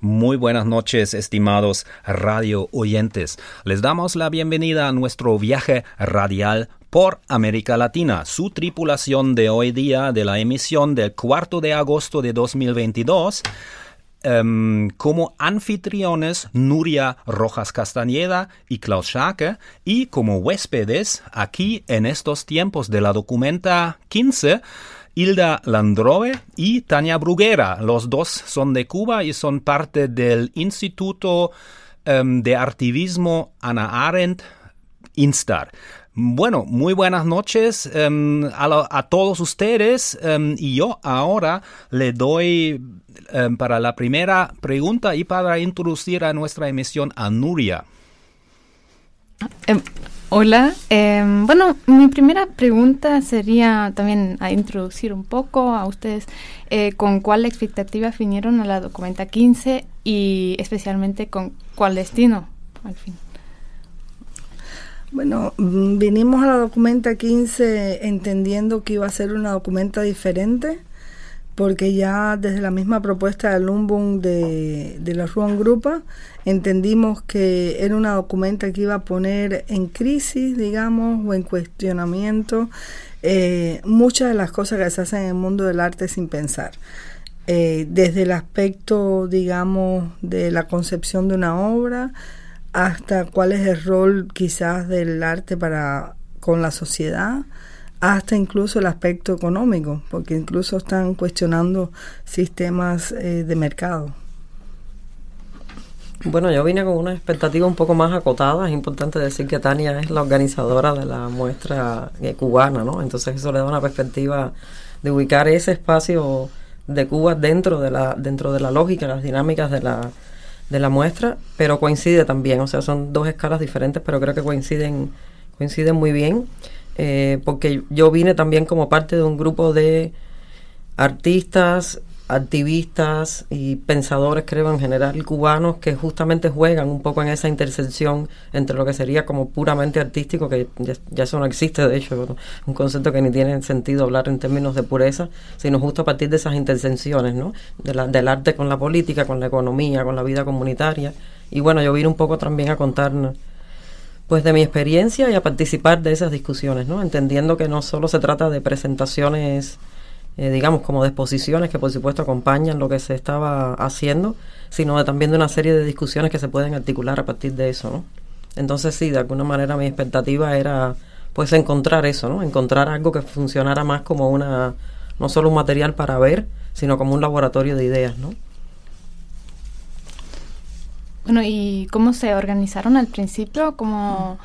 Muy buenas noches, estimados radio oyentes. Les damos la bienvenida a nuestro viaje radial por América Latina. Su tripulación de hoy día de la emisión del cuarto de agosto de 2022 em, como anfitriones Nuria Rojas Castañeda y Klaus Schake y como huéspedes aquí en estos tiempos de la documenta 15 Hilda Landrove y Tania Bruguera. Los dos son de Cuba y son parte del Instituto em, de Artivismo Ana Arendt, Instar. Bueno, muy buenas noches em, a, todos ustedes em, y yo ahora le doy para la primera pregunta y para introducir a nuestra emisión a Nuria. Hola, em, bueno, mi primera pregunta sería también a introducir un poco a ustedes eh, con cuál expectativa vinieron a la documenta 15 y especialmente con cuál destino al fin. Bueno, mm, vinimos a la documenta 15 entendiendo que iba a ser una documenta diferente porque ya desde la misma propuesta del Lumbung de, de la Ruan Grupa entendimos que era una documenta que iba a poner en crisis, digamos, o en cuestionamiento eh, muchas de las cosas que se hacen en el mundo del arte sin pensar. Eh, desde el aspecto, digamos, de la concepción de una obra hasta cuál es el rol quizás del arte para con la sociedad, hasta incluso el aspecto económico, porque incluso están cuestionando sistemas eh, de mercado. Bueno, yo vine con una expectativa un poco más acotada. Es importante decir que Tania es la organizadora de la muestra eh, cubana, ¿no? Entonces eso le da una perspectiva de ubicar ese espacio de Cuba dentro de la dentro de la lógica, las dinámicas de la de la muestra, pero coincide también, o sea, son dos escalas diferentes, pero creo que coinciden coinciden muy bien. Eh, porque yo vine también como parte de un grupo de artistas, activistas y pensadores, creo, en general cubanos, que justamente juegan un poco en esa intersección entre lo que sería como puramente artístico, que ya, eso no existe, de hecho, un concepto que ni tiene sentido hablar en términos de pureza, sino justo a partir de esas intersecciones, ¿no? De la, del arte con la política, con la economía, con la vida comunitaria. Y bueno, yo vine un poco también a contarnos pues de mi experiencia y a participar de esas discusiones, ¿no? Entendiendo que no solo se trata de presentaciones, eh, digamos, como de exposiciones que por supuesto acompañan lo que se estaba haciendo, sino también de una serie de discusiones que se pueden articular a partir de eso, ¿no? Entonces sí, de alguna manera mi expectativa era pues encontrar eso, ¿no? Encontrar algo que funcionara más como una, no solo un material para ver, sino como un laboratorio de ideas, ¿no? Bueno, ¿y cómo se organizaron al principio? ¿Cómo,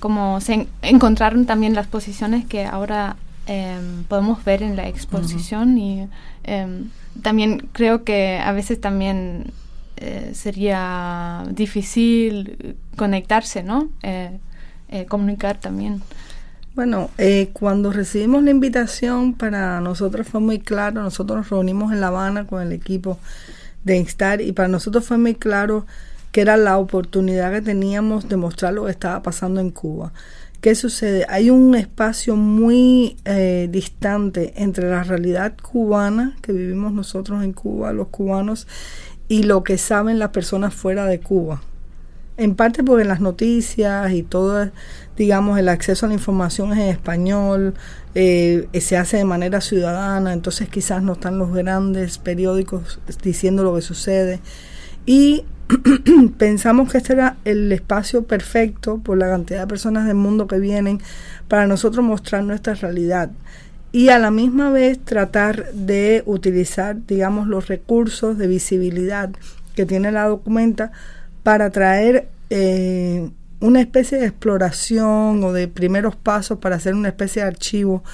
cómo se encontraron también las posiciones que ahora em, podemos ver en la exposición? Y em, también creo que a veces también eh, sería difícil conectarse, ¿no? Eh, eh, comunicar también. Bueno, cuando recibimos la invitación, para nosotros fue muy claro, nosotros nos reunimos en La Habana con el equipo de Instar y para nosotros fue muy claro que era la oportunidad que teníamos de mostrar lo que estaba pasando en Cuba. ¿Qué sucede? Hay un espacio muy eh, distante entre la realidad cubana que vivimos nosotros en Cuba, los cubanos, y lo que saben las personas fuera de Cuba. En parte porque las noticias y todo, digamos, el acceso a la información es en español, eh, se hace de manera ciudadana, entonces quizás no están los grandes periódicos diciendo lo que sucede. Y pensamos que este era el espacio perfecto por la cantidad de personas del mundo que vienen para nosotros mostrar nuestra realidad y a la misma vez tratar de utilizar, digamos, los recursos de visibilidad que tiene la documenta para traer eh, una especie de exploración o de primeros pasos para hacer una especie de archivo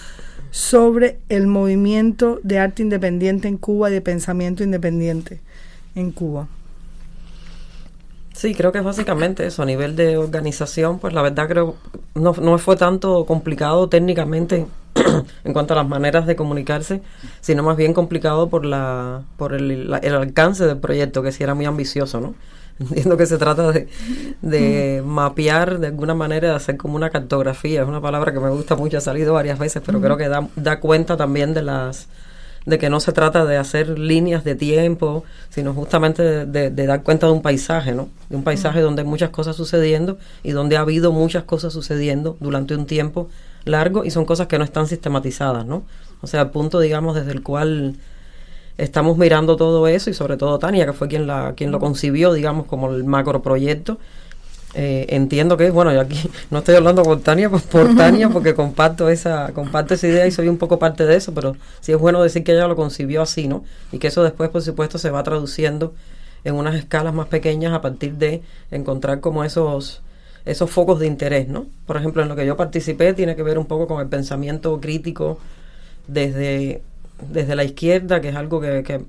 sobre el movimiento de arte independiente en Cuba y de pensamiento independiente en Cuba. Sí, creo que es básicamente eso. A nivel de organización, pues la verdad creo no, no fue tanto complicado técnicamente en cuanto a las maneras de comunicarse, sino más bien complicado por la por el, el alcance del proyecto, que sí era muy ambicioso, ¿no? Entiendo que se trata de, de mapear de alguna manera, de hacer como una cartografía. Es una palabra que me gusta mucho, ha salido varias veces, pero creo que da, da cuenta también de las de que no se trata de hacer líneas de tiempo, sino justamente de, dar cuenta de un paisaje, ¿no? De un paisaje donde hay muchas cosas sucediendo y donde ha habido muchas cosas sucediendo durante un tiempo largo y son cosas que no están sistematizadas, ¿no? O sea, el punto, digamos, desde el cual estamos mirando todo eso y sobre todo Tania, que fue quien, la, quien lo concibió, digamos, como el macro proyecto, eh, entiendo que, bueno, yo aquí no estoy hablando con Tania por Tania porque comparto esa, comparto esa idea y soy un poco parte de eso, pero sí es bueno decir que ella lo concibió así, ¿no? Y que eso después, por supuesto, se va traduciendo en unas escalas más pequeñas a partir de encontrar como esos esos focos de interés, ¿no? Por ejemplo, en lo que yo participé tiene que ver un poco con el pensamiento crítico desde, desde la izquierda, que es algo que, que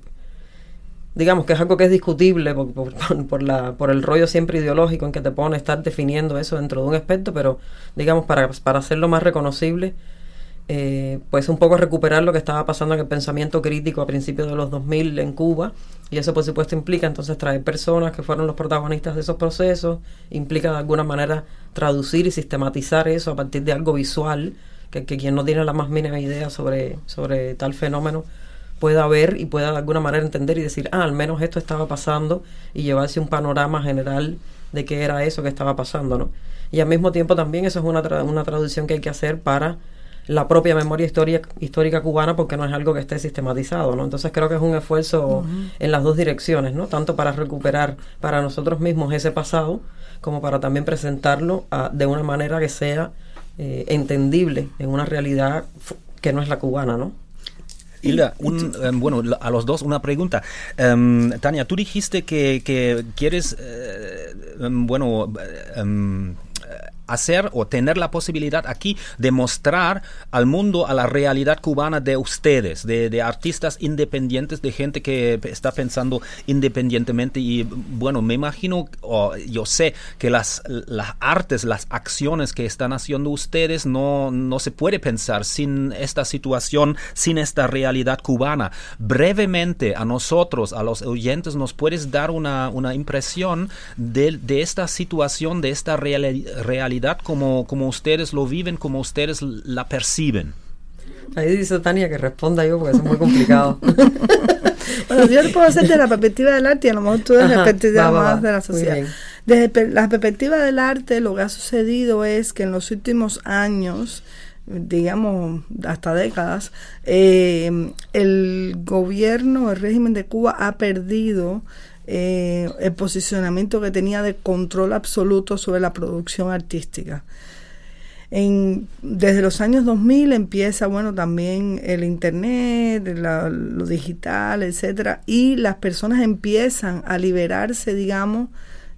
digamos que es algo que es discutible por, por, la, por el rollo siempre ideológico en que te pone estar definiendo eso dentro de un aspecto, pero digamos para, para hacerlo más reconocible, eh, pues un poco recuperar lo que estaba pasando en el pensamiento crítico a principios de los 2000 en Cuba, y eso por supuesto implica entonces traer personas que fueron los protagonistas de esos procesos, implica de alguna manera traducir y sistematizar eso a partir de algo visual, que, que quien no tiene la más mínima idea sobre, sobre tal fenómeno, pueda ver y pueda de alguna manera entender y decir, ah, al menos esto estaba pasando y llevarse un panorama general de qué era eso que estaba pasando, ¿no? Y al mismo tiempo también eso es una, una traducción que hay que hacer para la propia memoria histórica, histórica cubana porque no es algo que esté sistematizado, ¿no? Entonces creo que es un esfuerzo en las dos direcciones, ¿no? Tanto para recuperar para nosotros mismos ese pasado como para también presentarlo ah, de una manera que sea eh, entendible en una realidad que no es la cubana, ¿no? Hilda, un, em, bueno, a los dos una pregunta. Um, Tania, tú dijiste que, que quieres, eh, em, bueno, hacer o tener la posibilidad aquí de mostrar al mundo a la realidad cubana de ustedes, de, artistas independientes, de gente que está pensando independientemente y bueno, me imagino, o yo sé que las, las artes, las acciones que están haciendo ustedes no, no se puede pensar sin esta situación, sin esta realidad cubana. Brevemente a nosotros, a los oyentes, nos puedes dar una, una impresión de, de esta situación, de esta realidad como, como ustedes lo viven, como ustedes la perciben. Ahí dice Tania que responda yo porque es muy complicado. bueno, yo puedo hacer desde la perspectiva del arte y a lo mejor tú desde la perspectiva más de la sociedad. Desde la perspectiva del arte, lo que ha sucedido es que en los últimos años, digamos hasta décadas, eh, el gobierno, el régimen de Cuba ha perdido eh, el posicionamiento que tenía de control absoluto sobre la producción artística. En, desde los años 2000 empieza, bueno, también el internet, lo digital, etcétera, y las personas empiezan a liberarse, digamos,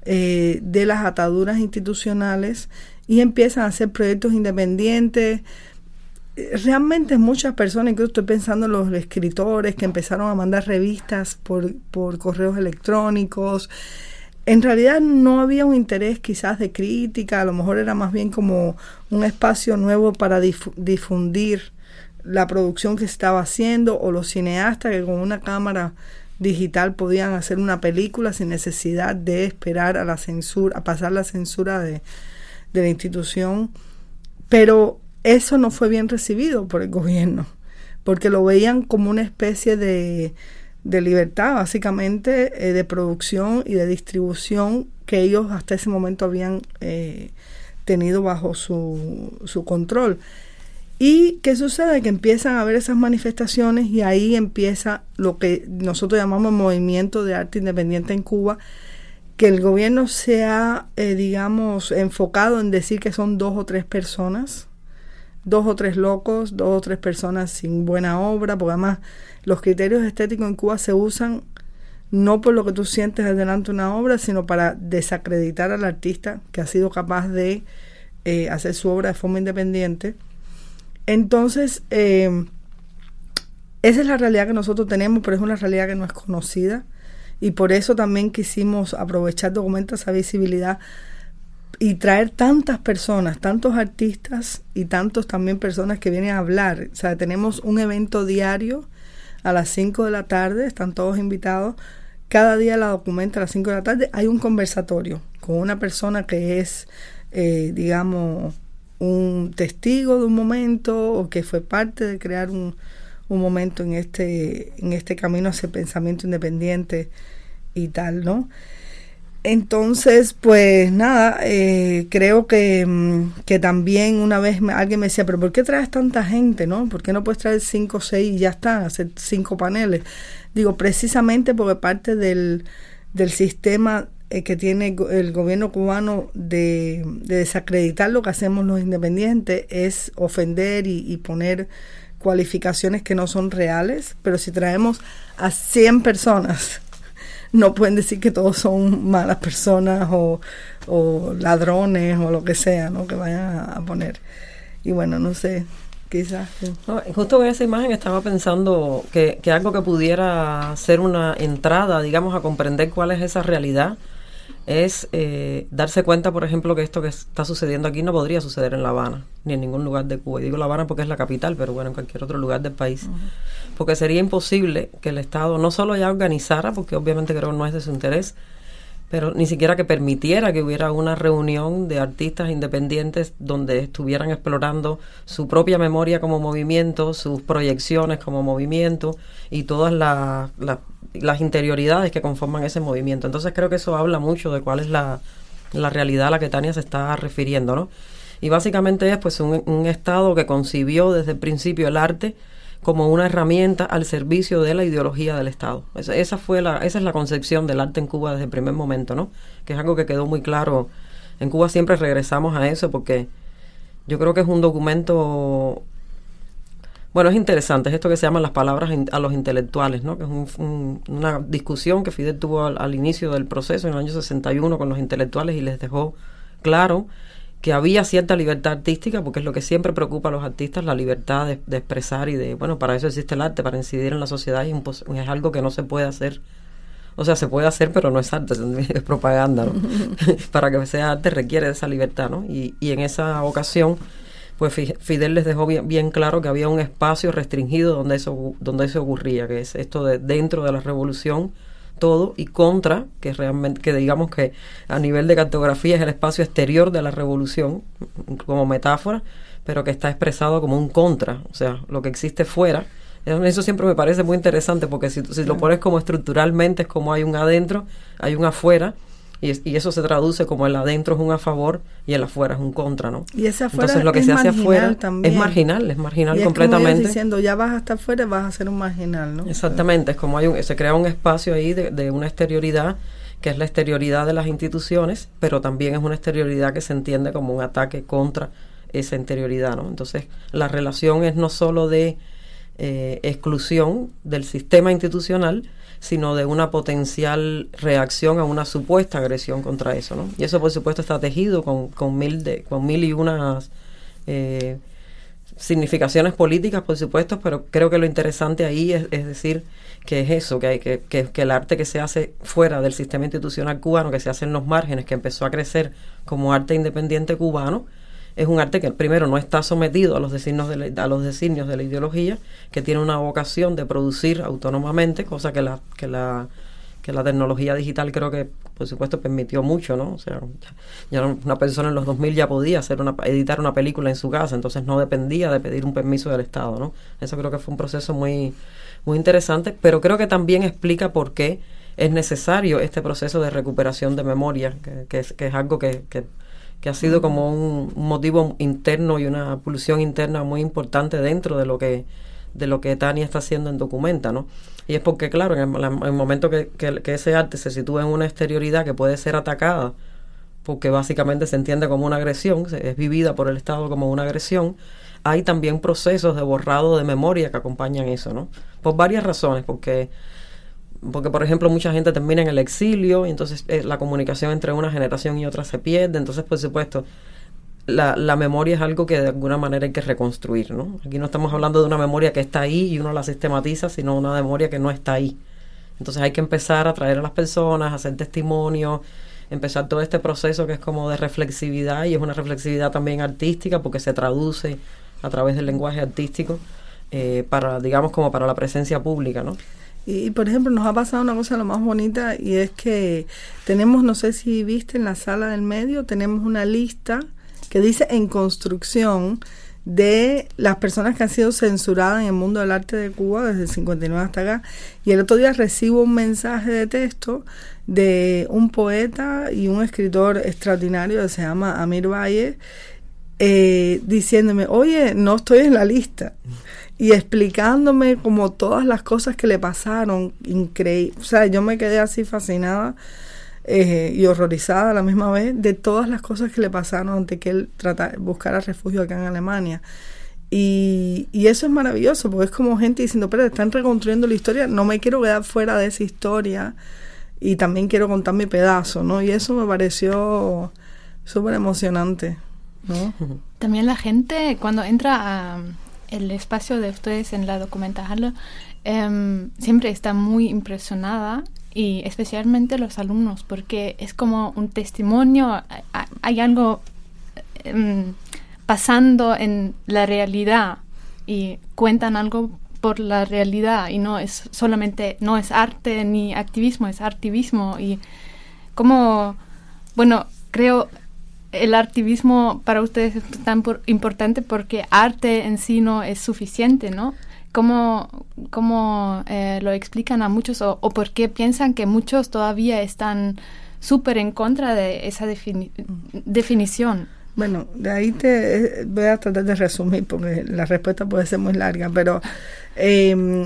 eh, de las ataduras institucionales y empiezan a hacer proyectos independientes, realmente muchas personas, incluso estoy pensando en los escritores que empezaron a mandar revistas por, por correos electrónicos, en realidad no había un interés quizás de crítica, a lo mejor era más bien como un espacio nuevo para difundir la producción que se estaba haciendo o los cineastas que con una cámara digital podían hacer una película sin necesidad de esperar a la censura, a pasar la censura de, de la institución. Pero eso no fue bien recibido por el gobierno, porque lo veían como una especie de, de libertad, básicamente, eh, de producción y de distribución que ellos hasta ese momento habían eh, tenido bajo su, su control. ¿Y qué sucede? Que empiezan a haber esas manifestaciones y ahí empieza lo que nosotros llamamos movimiento de arte independiente en Cuba, que el gobierno se ha, eh, digamos, enfocado en decir que son dos o tres personas dos o tres locos, dos o tres personas sin buena obra, porque además los criterios estéticos en Cuba se usan no por lo que tú sientes delante de una obra, sino para desacreditar al artista que ha sido capaz de eh, hacer su obra de forma independiente. Entonces, eh, esa es la realidad que nosotros tenemos, pero es una realidad que no es conocida. Y por eso también quisimos aprovechar documentos esa visibilidad y traer tantas personas, tantos artistas y tantos también personas que vienen a hablar. O sea, tenemos un evento diario a las 5 de la tarde, están todos invitados. Cada día la documenta a las 5 de la tarde. Hay un conversatorio con una persona que es, eh, digamos, un testigo de un momento o que fue parte de crear un, un momento en este, en este camino hacia pensamiento independiente y tal, ¿no? Entonces, pues nada, eh, creo que, mm, que, también una vez alguien me decía, pero ¿por qué traes tanta gente, no? ¿Por qué no puedes traer cinco o seis y ya está, hacer cinco paneles? Digo, precisamente porque parte del, del sistema eh, que tiene el gobierno cubano de, desacreditar lo que hacemos los independientes es ofender y, y poner cualificaciones que no son reales, pero si traemos a 100 personas no pueden decir que todos son malas personas o, ladrones o lo que sea, ¿no? Que vayan a, poner. Y bueno, no sé, quizás. justo en esa imagen estaba pensando que, que algo que pudiera ser una entrada, digamos, a comprender cuál es esa realidad es eh, darse cuenta, por ejemplo, que esto que está sucediendo aquí no podría suceder en La Habana, ni en ningún lugar de Cuba. Y digo La Habana porque es la capital, pero bueno, en cualquier otro lugar del país. Porque sería imposible que el Estado no solo ya organizara, porque obviamente creo que no es de su interés, pero ni siquiera que permitiera que hubiera una reunión de artistas independientes donde estuvieran explorando su propia memoria como movimiento, sus proyecciones como movimiento y todas las interioridades que conforman ese movimiento. Entonces creo que eso habla mucho de cuál es la, realidad a la que Tania se está refiriendo, ¿no? Y básicamente es pues un, Estado que concibió desde el principio el arte como una herramienta al servicio de la ideología del Estado. Esa, fue la, esa es la concepción del arte en Cuba desde el primer momento, ¿no? Que es algo que quedó muy claro. En Cuba siempre regresamos a eso porque yo creo que es un documento bueno, es interesante, es esto que se llaman las palabras a los intelectuales, ¿no? que es una discusión que Fidel tuvo al, inicio del proceso en el año 61 con los intelectuales y les dejó claro que había cierta libertad artística, porque es lo que siempre preocupa a los artistas, la libertad de, expresar y de, bueno, para eso existe el arte, para incidir en la sociedad y es algo que no se puede hacer. O sea, se puede hacer, pero no es arte, es propaganda, ¿no? para que sea arte requiere de esa libertad, ¿no? Y, y en esa ocasión pues Fidel les dejó bien, claro que había un espacio restringido donde eso, donde eso ocurría, que es esto de dentro de la revolución todo y contra, que realmente, que digamos que a nivel de cartografía es el espacio exterior de la revolución, como metáfora, pero que está expresado como un contra, o sea, lo que existe fuera. Eso siempre me parece muy interesante porque si, si lo pones como estructuralmente es como hay un adentro, hay un afuera, y, eso se traduce como el adentro es un a favor y el afuera es un contra, ¿no? Y ese afuera Entonces lo que se hace afuera es marginal, es marginal completamente. diciendo, ya vas hasta afuera, vas a ser un marginal, ¿no? Exactamente, es como hay un, se crea un espacio ahí de, de una exterioridad que es la exterioridad de las instituciones, pero también es una exterioridad que se entiende como un ataque contra esa interioridad, ¿no? Entonces, la relación es no solo de eh, exclusión del sistema institucional, sino de una potencial reacción a una supuesta agresión contra eso, ¿no? Y eso, por supuesto, está tejido con, con, mil, de, con mil y unas eh, significaciones políticas, por supuesto, pero creo que lo interesante ahí es, decir que es eso, que, hay, que, que, que, el arte que se hace fuera del sistema institucional cubano, que se hace en los márgenes, que empezó a crecer como arte independiente cubano, es un arte que primero no está sometido a los designios de la, a los designios de la ideología, que tiene una vocación de producir autónomamente, cosa que la, que la, que la tecnología digital creo que, por supuesto, permitió mucho, ¿no? O sea, ya, una persona en los 2000 ya podía hacer una, editar una película en su casa, entonces no dependía de pedir un permiso del Estado, ¿no? Eso creo que fue un proceso muy, muy interesante, pero creo que también explica por qué es necesario este proceso de recuperación de memoria, que, que, es, que es algo que, que que ha sido como un, motivo interno y una pulsión interna muy importante dentro de lo que de lo que Tania está haciendo en Documenta, ¿no? Y es porque, claro, en el, momento que, ese arte se sitúa en una exterioridad que puede ser atacada, porque básicamente se entiende como una agresión, es vivida por el Estado como una agresión, hay también procesos de borrado de memoria que acompañan eso, ¿no? Por varias razones, porque porque por ejemplo mucha gente termina en el exilio y entonces eh, la comunicación entre una generación y otra se pierde, entonces por supuesto la, la, memoria es algo que de alguna manera hay que reconstruir, ¿no? Aquí no estamos hablando de una memoria que está ahí y uno la sistematiza, sino una memoria que no está ahí. Entonces hay que empezar a traer a las personas, a hacer testimonio, empezar todo este proceso que es como de reflexividad y es una reflexividad también artística porque se traduce a través del lenguaje artístico eh, para, digamos, como para la presencia pública, ¿no? Y, por ejemplo, nos ha pasado una cosa lo más bonita y es que tenemos, no sé si viste en la sala del medio, tenemos una lista que dice en construcción de las personas que han sido censuradas en el mundo del arte de Cuba desde el 59 hasta acá. Y el otro día recibo un mensaje de texto de un poeta y un escritor extraordinario que se llama Amir Valle, eh, diciéndome, oye, no estoy en la lista. Y explicándome como todas las cosas que le pasaron, increíble. O sea, yo me quedé así fascinada eh, y horrorizada a la misma vez de todas las cosas que le pasaron antes que él tratara, buscara refugio acá en Alemania. Y, y, eso es maravilloso, porque es como gente diciendo, pero están reconstruyendo la historia, no me quiero quedar fuera de esa historia y también quiero contar mi pedazo, ¿no? Y eso me pareció súper emocionante, ¿no? También la gente cuando entra a el espacio de ustedes en la documental em, siempre está muy impresionada y especialmente los alumnos porque es como un testimonio, hay algo em, pasando en la realidad y cuentan algo por la realidad y no es solamente, no es arte ni activismo, es activismo y como, bueno, creo el activismo para ustedes es tan importante porque arte en sí no es suficiente, ¿no? ¿Cómo, cómo eh, lo explican a muchos o, o, por qué piensan que muchos todavía están súper en contra de esa definición? Bueno, de ahí te eh, voy a tratar de resumir porque la respuesta puede ser muy larga, pero eh,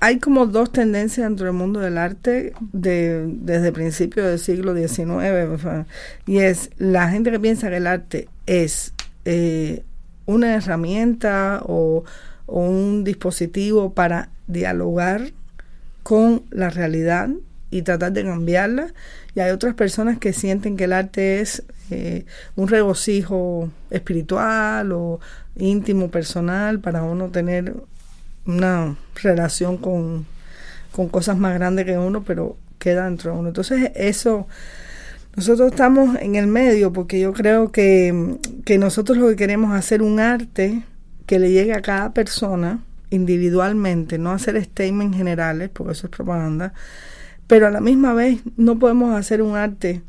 hay como dos tendencias dentro del mundo del arte de, desde principios del siglo XIX, y es la gente que piensa que el arte es eh, una herramienta o, o un dispositivo para dialogar con la realidad y tratar de cambiarla. Y hay otras personas que sienten que el arte es eh, un regocijo espiritual o íntimo, personal, para uno tener una relación con, con cosas más grandes que uno, pero queda dentro de uno. Entonces eso, nosotros estamos en el medio porque yo creo que, que nosotros lo que queremos es hacer un arte que le llegue a cada persona individualmente, no hacer statements generales, porque eso es propaganda, pero a la misma vez no podemos hacer un arte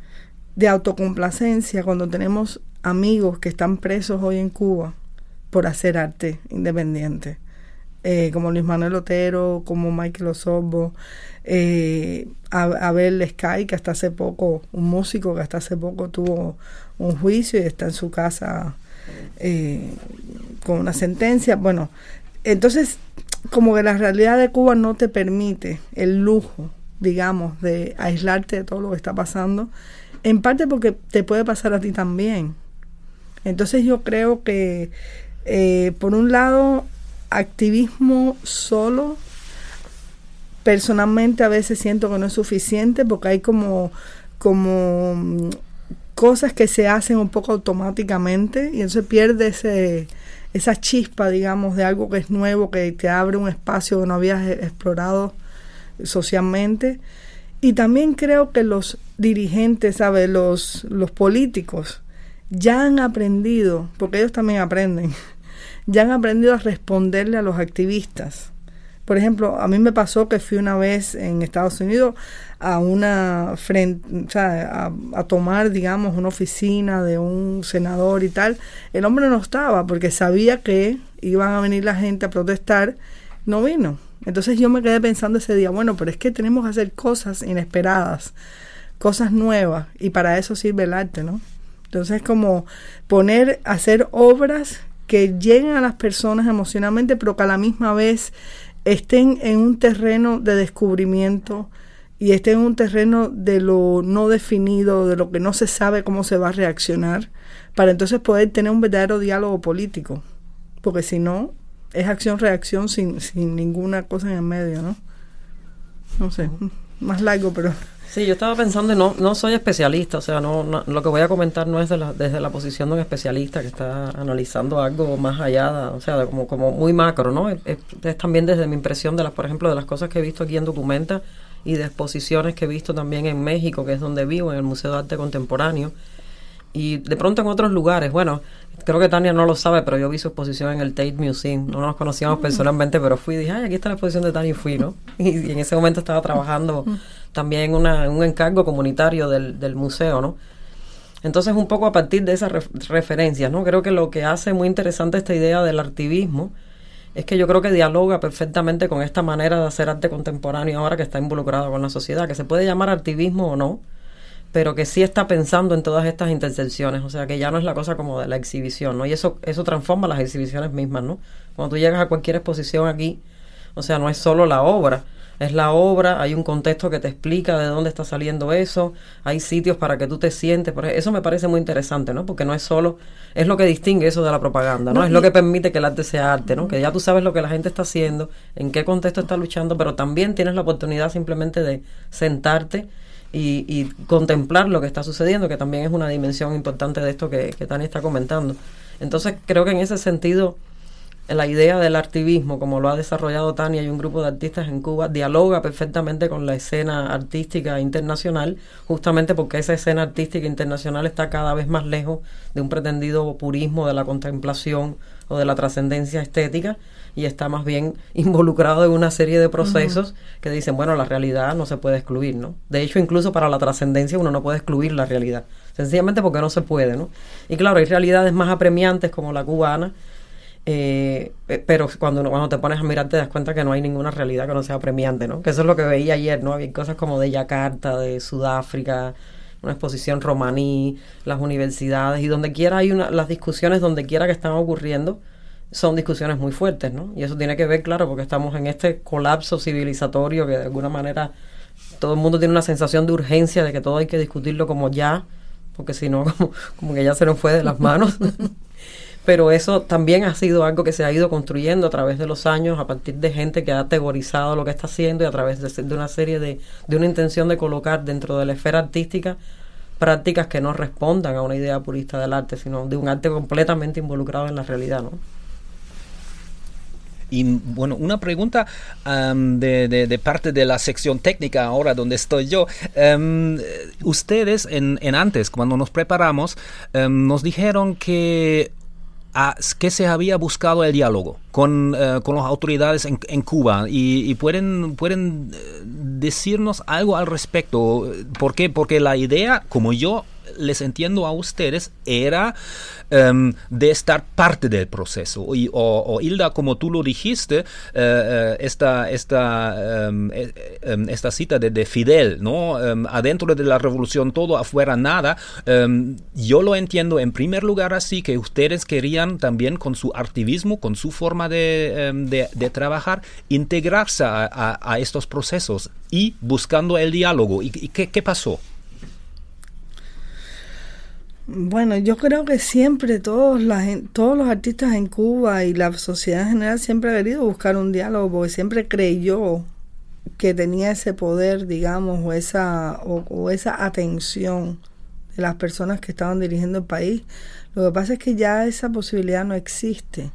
de autocomplacencia cuando tenemos amigos que están presos hoy en Cuba por hacer arte independiente, eh, como Luis Manuel Otero, como Michael Osorbo, eh, Abel Sky, que hasta hace poco, un músico que hasta hace poco tuvo un juicio y está en su casa eh, con una sentencia. Bueno, entonces, como que la realidad de Cuba no te permite el lujo, digamos, de aislarte de todo lo que está pasando en parte porque te puede pasar a ti también. Entonces yo creo que, eh, por un lado, activismo solo, personalmente a veces siento que no es suficiente porque hay como, como mm, cosas que se hacen un poco automáticamente y entonces pierde ese, esa chispa, digamos, de algo que es nuevo, que te abre un espacio que no habías e-, explorado socialmente. Y también creo que los dirigentes, ¿sabe? Los, los políticos ya han aprendido, porque ellos también aprenden, ya han aprendido a responderle a los activistas. Por ejemplo, a mí me pasó que fui una vez en Estados Unidos a una frente, a, a, tomar, digamos, una oficina de un senador y tal. El hombre no estaba porque sabía que iban a venir la gente a protestar, no vino. Entonces yo me quedé pensando ese día, bueno, pero es que tenemos que hacer cosas inesperadas, cosas nuevas, y para eso sirve el arte, ¿no? Entonces como poner, hacer obras que lleguen a las personas emocionalmente, pero que a la misma vez estén en un terreno de descubrimiento y estén en un terreno de lo no definido, de lo que no se sabe cómo se va a reaccionar, para entonces poder tener un verdadero diálogo político. Porque si no, es acción-reacción sin, sin ninguna cosa en el medio, ¿no? No sé, más largo, pero... Sí, yo estaba pensando, no, no soy especialista, o sea, no, lo que voy a comentar no es de la, desde la posición de un especialista que está analizando algo más allá, o sea, como, como muy macro, ¿no? Es, es, también desde mi impresión de las, por ejemplo, de las cosas que he visto aquí en Documenta y de exposiciones que he visto también en México, que es donde vivo, en el Museo de Arte Contemporáneo, y de pronto en otros lugares, bueno, creo que Tania no lo sabe, pero yo vi su exposición en el Tate Museum. No nos conocíamos personalmente, pero fui y dije, ay, aquí está la exposición de Tania y fui, ¿no? Y, en ese momento estaba trabajando también en, una, un encargo comunitario del, del museo, ¿no? Entonces, un poco a partir de esas referencias, ¿no? Creo que lo que hace muy interesante esta idea del activismo es que yo creo que dialoga perfectamente con esta manera de hacer arte contemporáneo ahora que está involucrado con la sociedad, que se puede llamar activismo o no, pero que sí está pensando en todas estas intersecciones, o sea, que ya no es la cosa como de la exhibición, ¿no? Y eso, eso transforma las exhibiciones mismas, ¿no? Cuando tú llegas a cualquier exposición aquí, o sea, no es solo la obra, es la obra, hay un contexto que te explica de dónde está saliendo eso, hay sitios para que tú te sientes, por eso me parece muy interesante, ¿no? Porque no es solo, es lo que distingue eso de la propaganda, ¿no? es lo que permite que el arte sea arte, ¿no? Que ya tú sabes lo que la gente está haciendo, en qué contexto está luchando, pero también tienes la oportunidad simplemente de sentarte y, contemplar lo que está sucediendo, que también es una dimensión importante de esto que, que Tania está comentando. Entonces creo que en ese sentido la idea del activismo, como lo ha desarrollado Tania y un grupo de artistas en Cuba, dialoga perfectamente con la escena artística internacional, justamente porque esa escena artística internacional está cada vez más lejos de un pretendido purismo de la contemplación o de la trascendencia estética y está más bien involucrado en una serie de procesos que dicen, bueno, la realidad no se puede excluir, ¿no? De hecho, incluso para la trascendencia uno no puede excluir la realidad, sencillamente porque no se puede, ¿no? Y claro, hay realidades más apremiantes como la cubana, eh, pero cuando, cuando te pones a mirar te das cuenta que no hay ninguna realidad que no sea premiante, ¿no? Que eso es lo que veía ayer, ¿no? Había cosas como de Yakarta, de Sudáfrica, una exposición romaní, las universidades y donde quiera hay una, las discusiones donde quiera que están ocurriendo son discusiones muy fuertes, ¿no? Y eso tiene que ver, claro, porque estamos en este colapso civilizatorio que de alguna manera todo el mundo tiene una sensación de urgencia de que todo hay que discutirlo como ya, porque si no, como, como que ya se nos fue de las manos. pero eso también ha sido algo que se ha ido construyendo a través de los años, a partir de gente que ha teorizado lo que está haciendo y a través de, una serie de, de una intención de colocar dentro de la esfera artística prácticas que no respondan a una idea purista del arte, sino de un arte completamente involucrado en la realidad, ¿no? Y bueno, una pregunta de, de, parte de la sección técnica ahora donde estoy yo. ustedes en, en, antes, cuando nos preparamos, nos dijeron que que se había buscado el diálogo con, eh, con las autoridades en, Cuba y, pueden, pueden eh, decirnos algo al respecto. ¿Por qué? Porque la idea, como yo les entiendo a ustedes, era em, de estar parte del proceso. Y, o, Hilda, como tú lo dijiste, eh, esta, esta, em, esta cita de, Fidel, ¿no? adentro de la revolución todo, afuera nada, yo lo entiendo en primer lugar así, que ustedes querían también con su activismo, con su forma de, de, trabajar, integrarse a, estos procesos y buscando el diálogo. ¿Y, qué, qué pasó? Bueno, yo creo que siempre todos, todos los artistas en Cuba y la sociedad en general siempre ha querido buscar un diálogo porque siempre creyó que tenía ese poder, digamos, o esa, o, esa atención de las personas que estaban dirigiendo el país. Lo que pasa es que ya esa posibilidad no existe.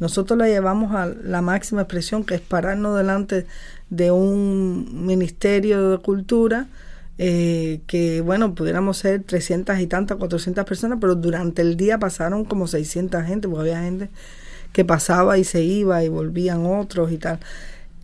Nosotros la llevamos a la máxima expresión, que es pararnos delante de un ministerio de cultura eh, que bueno, pudiéramos ser 300 y tantas, 400 personas, pero durante el día pasaron como 600 gente, porque había gente que pasaba y se iba y volvían otros y tal.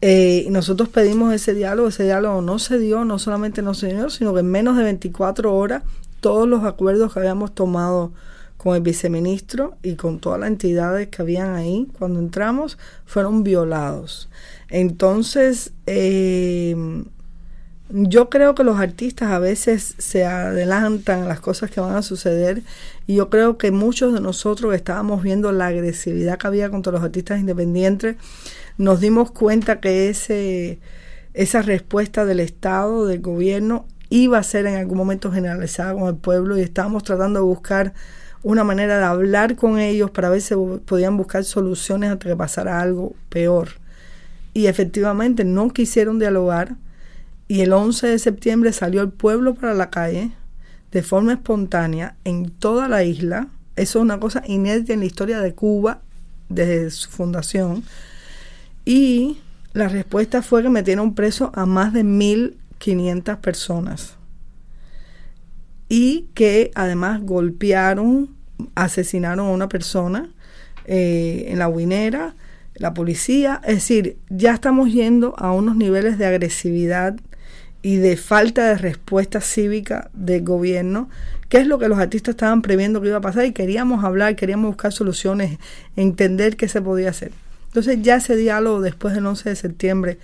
Eh, y nosotros pedimos ese diálogo, ese diálogo no se dio, no solamente no se dio, sino que en menos de 24 horas todos los acuerdos que habíamos tomado con el viceministro y con todas las entidades que habían ahí cuando entramos fueron violados. Entonces, eh, yo creo que los artistas a veces se adelantan a las cosas que van a suceder y yo creo que muchos de nosotros estábamos viendo la agresividad que había contra los artistas independientes, nos dimos cuenta que ese, esa respuesta del Estado, del gobierno, iba a ser en algún momento generalizada con el pueblo y estábamos tratando de buscar una manera de hablar con ellos para ver si podían buscar soluciones hasta que pasara algo peor. Y efectivamente no quisieron dialogar y el 11 de septiembre salió el pueblo para la calle de forma espontánea en toda la isla. Eso es una cosa inédita en la historia de Cuba desde su fundación. Y la respuesta fue que metieron preso a más de 1.500 personas. Y que además golpearon, asesinaron a una persona eh, en la Huinera, la policía. Es decir, ya estamos yendo a unos niveles de agresividad y de falta de respuesta cívica del gobierno, que es lo que los artistas estaban previendo que iba a pasar y queríamos hablar, queríamos buscar soluciones, entender qué se podía hacer. Entonces ya ese diálogo después del 11 de septiembre,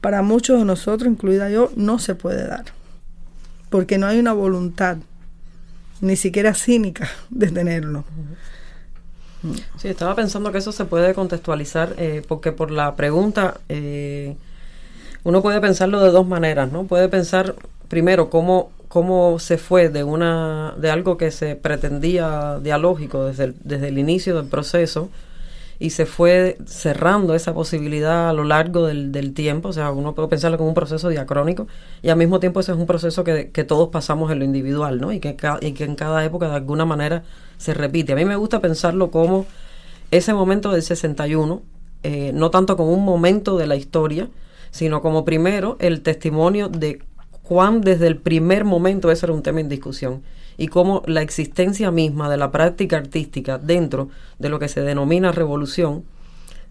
para muchos de nosotros, incluida yo, no se puede dar, porque no hay una voluntad, ni siquiera cínica, de tenerlo. Sí, estaba pensando que eso se puede contextualizar, eh, porque por la pregunta... Eh, uno puede pensarlo de dos maneras, ¿no? Puede pensar primero cómo, cómo se fue de una de algo que se pretendía dialógico desde el, desde el inicio del proceso y se fue cerrando esa posibilidad a lo largo del, del tiempo, o sea, uno puede pensarlo como un proceso diacrónico y al mismo tiempo ese es un proceso que, que todos pasamos en lo individual, ¿no? Y que, y que en cada época de alguna manera se repite. A mí me gusta pensarlo como ese momento del 61, eh, no tanto como un momento de la historia, sino como primero el testimonio de cuán desde el primer momento eso era un tema en discusión y cómo la existencia misma de la práctica artística dentro de lo que se denomina revolución,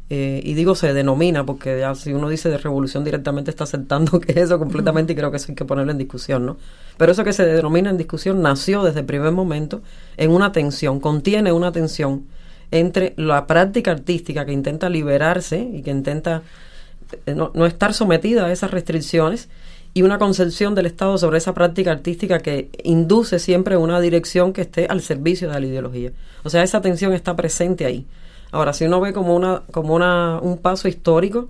eh, y digo se denomina porque ya si uno dice de revolución directamente está aceptando que es eso completamente y creo que eso hay que ponerlo en discusión, ¿no? Pero eso que se denomina en discusión nació desde el primer momento en una tensión, contiene una tensión entre la práctica artística que intenta liberarse y que intenta eh, no, estar sometida a esas restricciones y una concepción del Estado sobre esa práctica artística que induce siempre una dirección que esté al servicio de la ideología. O sea, esa tensión está presente ahí. Ahora, si uno ve como una, como una, un paso histórico,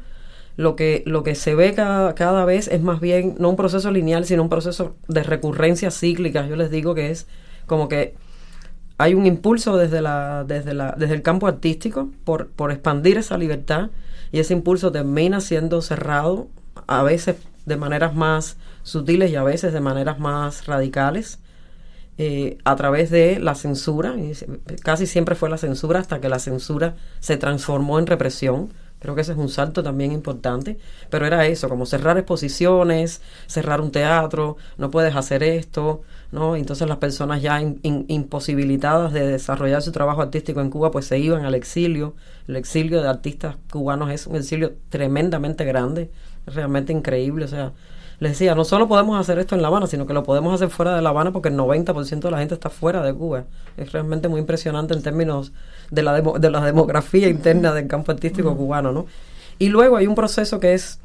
lo que, lo que se ve cada, cada vez es más bien no un proceso lineal, sino un proceso de recurrencia cíclica. Yo les digo que es como que hay un impulso desde la, desde la, desde el campo artístico por, por expandir esa libertad y ese impulso termina siendo cerrado, a veces de maneras más sutiles y a veces de maneras más radicales, eh, a través de la censura, casi siempre fue la censura hasta que la censura se transformó en represión. Creo que ese es un salto también importante, pero era eso, como cerrar exposiciones, cerrar un teatro, no puedes hacer esto, ¿no? Entonces las personas ya imposibilitadas de desarrollar su trabajo artístico en Cuba, pues se iban al exilio. El exilio de artistas cubanos es un exilio tremendamente grande, realmente increíble. O sea, les decía, no solo podemos hacer esto en La Habana, sino que lo podemos hacer fuera de La Habana porque el 90% de la gente está fuera de Cuba. Es realmente muy impresionante en términos de la, de la demografía interna del campo artístico cubano, ¿no? Y luego hay un proceso que es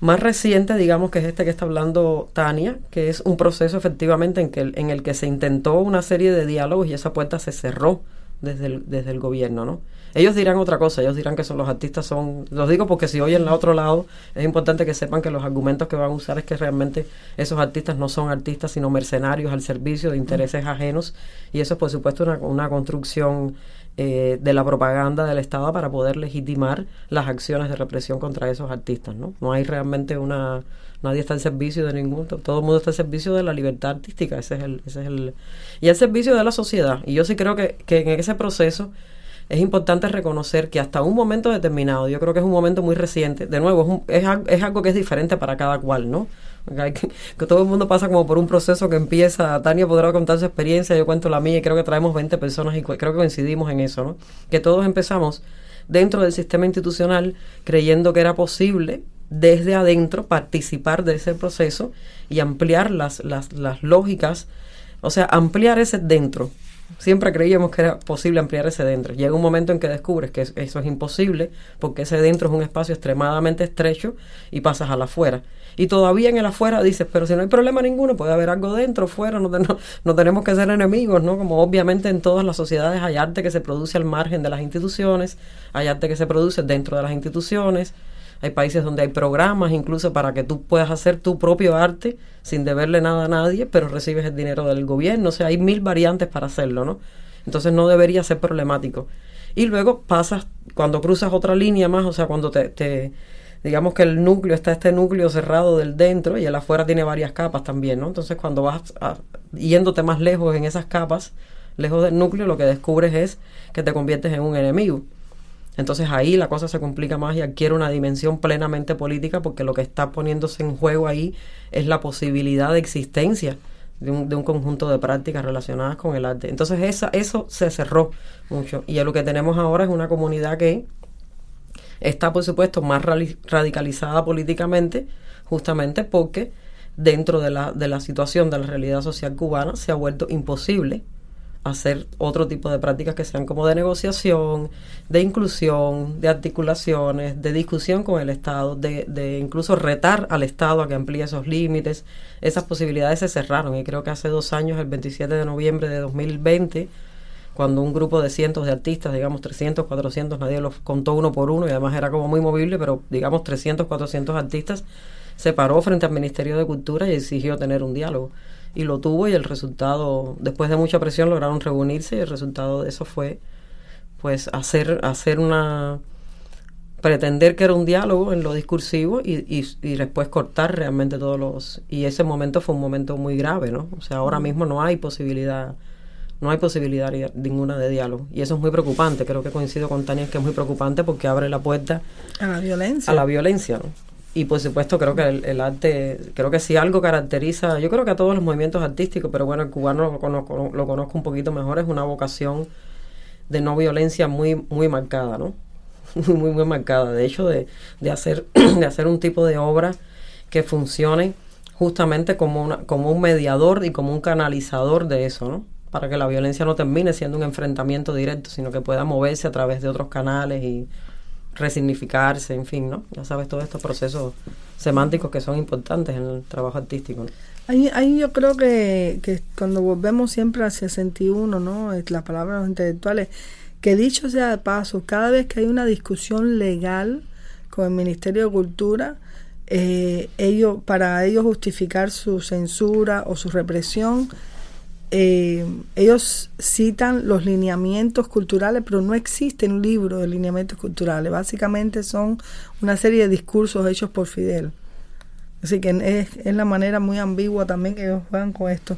más reciente, digamos, que es este que está hablando Tania, que es un proceso efectivamente en, que, en el que se intentó una serie de diálogos y esa puerta se cerró desde el, desde el gobierno, ¿no? Ellos dirán otra cosa, ellos dirán que son los artistas son, los digo porque si oyen el otro lado, es importante que sepan que los argumentos que van a usar es que realmente esos artistas no son artistas, sino mercenarios al servicio de intereses ajenos, y eso es por supuesto una, una construcción eh, de la propaganda del Estado para poder legitimar las acciones de represión contra esos artistas, ¿no? No hay realmente una... Nadie está al servicio de ningún... Todo el mundo está al servicio de la libertad artística, ese es el... Ese es el y al servicio de la sociedad. Y yo sí creo que, que en ese proceso es importante reconocer que hasta un momento determinado, yo creo que es un momento muy reciente, de nuevo, es, es, es algo que es diferente para cada cual, ¿no? Que, todo el mundo pasa como por un proceso que empieza, Tania podrá contar su experiencia, yo cuento la mía y creo que traemos 20 personas y creo que coincidimos en eso, ¿no? Que todos empezamos dentro del sistema institucional creyendo que era posible desde adentro participar de ese proceso y ampliar las, las, las lógicas, o sea, ampliar ese dentro, Siempre creíamos que era posible ampliar ese dentro. Llega un momento en que descubres que eso es imposible porque ese dentro es un espacio extremadamente estrecho y pasas al afuera. Y todavía en el afuera dices, pero si no hay problema ninguno, puede haber algo dentro, fuera, no, no, tenemos que ser enemigos, ¿no? Como obviamente en todas las sociedades hay arte que se produce al margen de las instituciones, hay arte que se produce dentro de las instituciones, hay países donde hay programas incluso para que tú puedas hacer tu propio arte sin deberle nada a nadie, pero recibes el dinero del gobierno. O sea, hay mil variantes para hacerlo, ¿no? Entonces no debería ser problemático. Y luego pasas, cuando cruzas otra línea más, o sea, cuando te, digamos que el núcleo está este núcleo cerrado del dentro y el afuera tiene varias capas también, ¿no? Entonces cuando vas yéndote más lejos en esas capas, lejos del núcleo, lo que descubres es que te conviertes en un enemigo. Entonces ahí la cosa se complica más y adquiere una dimensión plenamente política porque lo que está poniéndose en juego ahí es la posibilidad de existencia de un, de un conjunto de prácticas relacionadas con el arte. Entonces esa, eso se cerró mucho y lo que tenemos ahora es una comunidad que está por supuesto más radicalizada políticamente justamente porque dentro de la, de la situación de la realidad social cubana se ha vuelto imposible hacer otro tipo de prácticas que sean como de negociación, de inclusión, de articulaciones, de discusión con el Estado, de, de incluso retar al Estado a que amplíe esos límites. Esas posibilidades se cerraron y creo que hace dos años, el 27 de noviembre de 2020, cuando un grupo de cientos de artistas, digamos 300, 400, nadie los contó uno por uno y además era como muy movible, pero digamos 300, 400 artistas, se paró frente al Ministerio de Cultura y exigió tener un diálogo y lo tuvo y el resultado, después de mucha presión, lograron reunirse y el resultado de eso fue pues hacer, hacer una pretender que era un diálogo en lo discursivo y, y, después cortar realmente todos los y ese momento fue un momento muy grave no o sea ahora mismo no hay posibilidad no hay posibilidad ninguna de diálogo. Y eso es muy preocupante. Creo que coincido con Tania que es muy preocupante porque abre la puerta a la violencia. a la violencia ¿no? Y por supuesto creo que el, arte, creo que si algo caracteriza, yo creo que a todos los movimientos artísticos, pero bueno, el cubano lo conozco, lo conozco un poquito mejor, es una vocación de no violencia muy, muy marcada, ¿no? Muy, muy, muy marcada. De hecho, de, de, hacer, de hacer un tipo de obra que funcione justamente como, una, como un mediador y como un canalizador de eso, ¿no? Para que la violencia no termine siendo un enfrentamiento directo, sino que pueda moverse a través de otros canales y resignificarse, en fin, ¿no? Ya sabes, todos estos procesos semánticos que son importantes en el trabajo artístico. Ahí, yo creo que, que, cuando volvemos siempre hacia 61, ¿no? La palabra de los intelectuales, que dicho sea de paso, cada vez que hay una discusión legal con el Ministerio de Cultura, eh, ellos, para ellos justificar su censura o su represión, eh, ellos citan los lineamientos culturales, pero no existe un libro de lineamientos culturales. Básicamente son una serie de discursos hechos por Fidel. Así que es, es la manera muy ambigua también que ellos juegan con esto.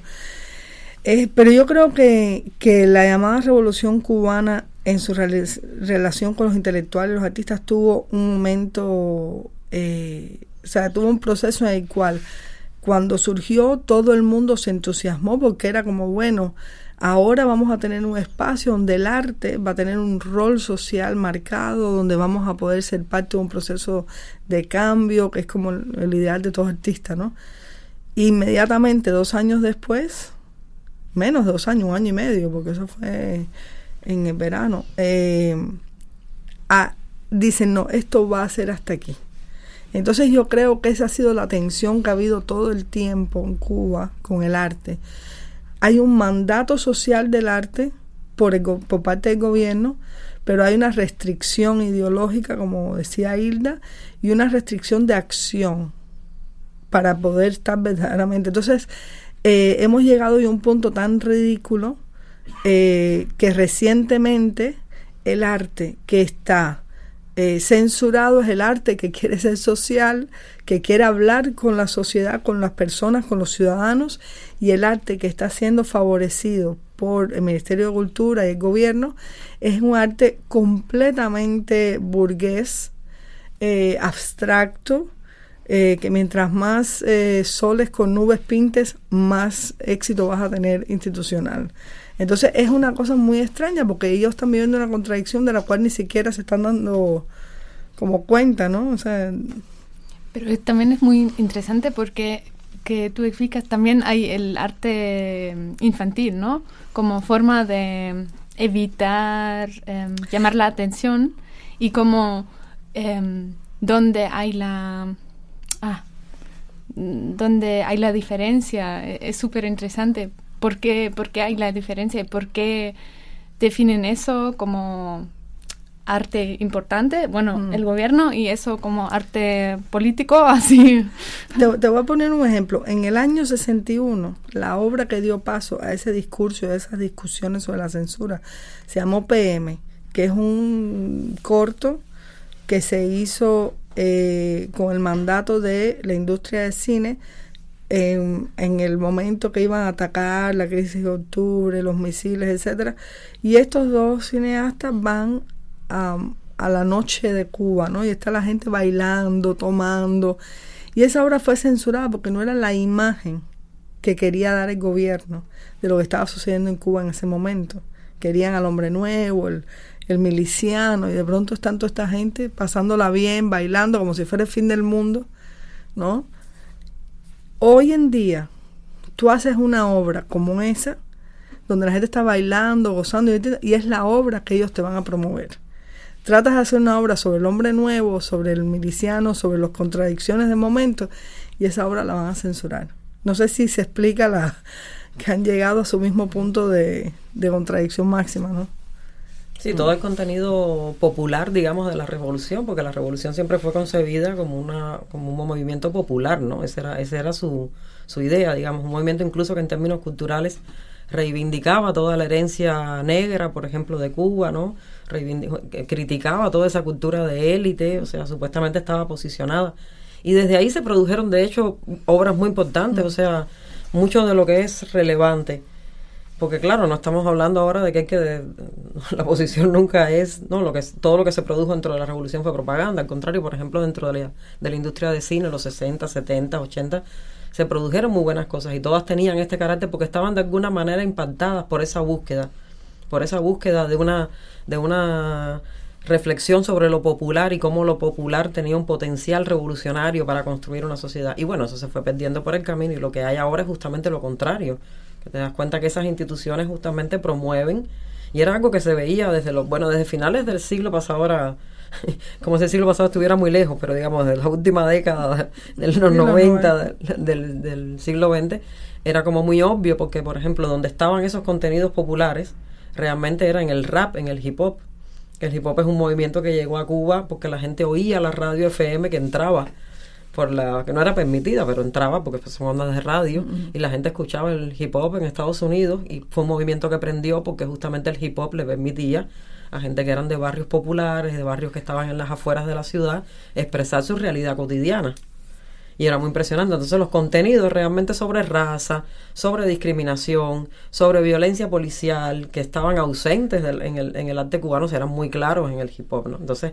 Eh, pero yo creo que, que, la llamada revolución cubana en su relación con los intelectuales y los artistas tuvo un momento, eh, o sea, tuvo un proceso en el cual cuando surgió, todo el mundo se entusiasmó porque era como, bueno, ahora vamos a tener un espacio donde el arte va a tener un rol social marcado, donde vamos a poder ser parte de un proceso de cambio, que es como el ideal de todo artista, ¿no? Inmediatamente, dos años después, menos de dos años, un año y medio, porque eso fue en el verano, eh, dicen, no, esto va a ser hasta aquí. Entonces yo creo que esa ha sido la tensión que ha habido todo el tiempo en Cuba con el arte. Hay un mandato social del arte por, parte del gobierno, pero hay una restricción ideológica, como decía Hilda, y una restricción de acción para poder estar verdaderamente. Entonces, eh, hemos llegado a un punto tan ridículo eh, que recientemente el arte que está eh, censurado es el arte que quiere ser social, que quiere hablar con la sociedad, con las personas, con los ciudadanos, y el arte que está siendo favorecido por el Ministerio de Cultura y el gobierno es un arte completamente burgués, eh, abstracto, eh, que mientras más soles con nubes pintes, más éxito vas a tener institucional. Entonces es una cosa muy extraña porque ellos están viviendo una contradicción de la cual ni siquiera se están dando como cuenta, ¿no? O sea, pero también es muy interesante porque que tú explicas también hay el arte infantil, ¿no? Como forma de evitar em, llamar la atención y como em, donde hay la ah, donde hay la diferencia e-, es súper interesante ¿Por qué, hay la diferencia y por qué definen eso como arte importante? Bueno, mm. el gobierno y eso como arte político, así. Te, voy a poner un ejemplo. En el año 61, la obra que dio paso a ese discurso, a esas discusiones sobre la censura, se llamó PM, que es un corto que se hizo eh, con el mandato de la industria del cine en, el momento que iban a atacar la crisis de octubre, los misiles, etcétera. Y estos dos cineastas van a, a la noche de Cuba, ¿no? Y está la gente bailando, tomando. Y esa obra fue censurada porque no era la imagen que quería dar el gobierno de lo que estaba sucediendo en Cuba en ese momento. Querían al hombre nuevo, el, el miliciano, y de pronto están toda esta gente pasándola bien, bailando como si fuera el fin del mundo, ¿no? Hoy en día tú haces una obra como esa, donde la gente está bailando, gozando, y es la obra que ellos te van a promover. Tratas de hacer una obra sobre el hombre nuevo, sobre el miliciano, sobre las contradicciones de momento, y esa obra la van a censurar. No sé si se explica la que han llegado a su mismo punto de, de contradicción máxima, ¿no? Sí, todo el contenido popular, digamos, de la revolución, porque la revolución siempre fue concebida como una como un movimiento popular, ¿no? Esa era, esa era su, su idea, digamos, un movimiento incluso que en términos culturales reivindicaba toda la herencia negra, por ejemplo, de Cuba, ¿no? criticaba toda esa cultura de élite, o sea, supuestamente estaba posicionada. Y desde ahí se produjeron, de hecho, obras muy importantes, o sea, mucho de lo que es relevante. Porque claro, no estamos hablando ahora de que, hay que la posición nunca es, no, lo que todo lo que se produjo dentro de la revolución fue propaganda, al contrario, por ejemplo, dentro de la, de la industria de cine, los 60, 70, 80, se produjeron muy buenas cosas y todas tenían este carácter porque estaban de alguna manera impactadas por esa búsqueda, por esa búsqueda de una, de una reflexión sobre lo popular y cómo lo popular tenía un potencial revolucionario para construir una sociedad. Y bueno, eso se fue perdiendo por el camino y lo que hay ahora es justamente lo contrario, que te das cuenta que esas instituciones justamente promueven y era algo que se veía desde los, bueno, desde finales del siglo pasado ahora como si el siglo pasado estuviera muy lejos, pero digamos, de la última década de los 90 del, del siglo XX, era como muy obvio porque, por ejemplo, donde estaban esos contenidos populares, realmente era en el rap, en el hip hop. El hip hop es un movimiento que llegó a Cuba porque la gente oía la radio FM que entraba por la que no era permitida, pero entraba porque son ondas de radio y la gente escuchaba el hip hop en Estados Unidos y fue un movimiento que prendió porque justamente el hip hop le permitía a gente que eran de barrios populares, de barrios que estaban en las afueras de la ciudad, expresar su realidad cotidiana. Y era muy impresionante. Entonces los contenidos realmente sobre raza, sobre discriminación, sobre violencia policial, que estaban ausentes en, el, en el arte cubano, eran muy claros en el hip hop. ¿no? Entonces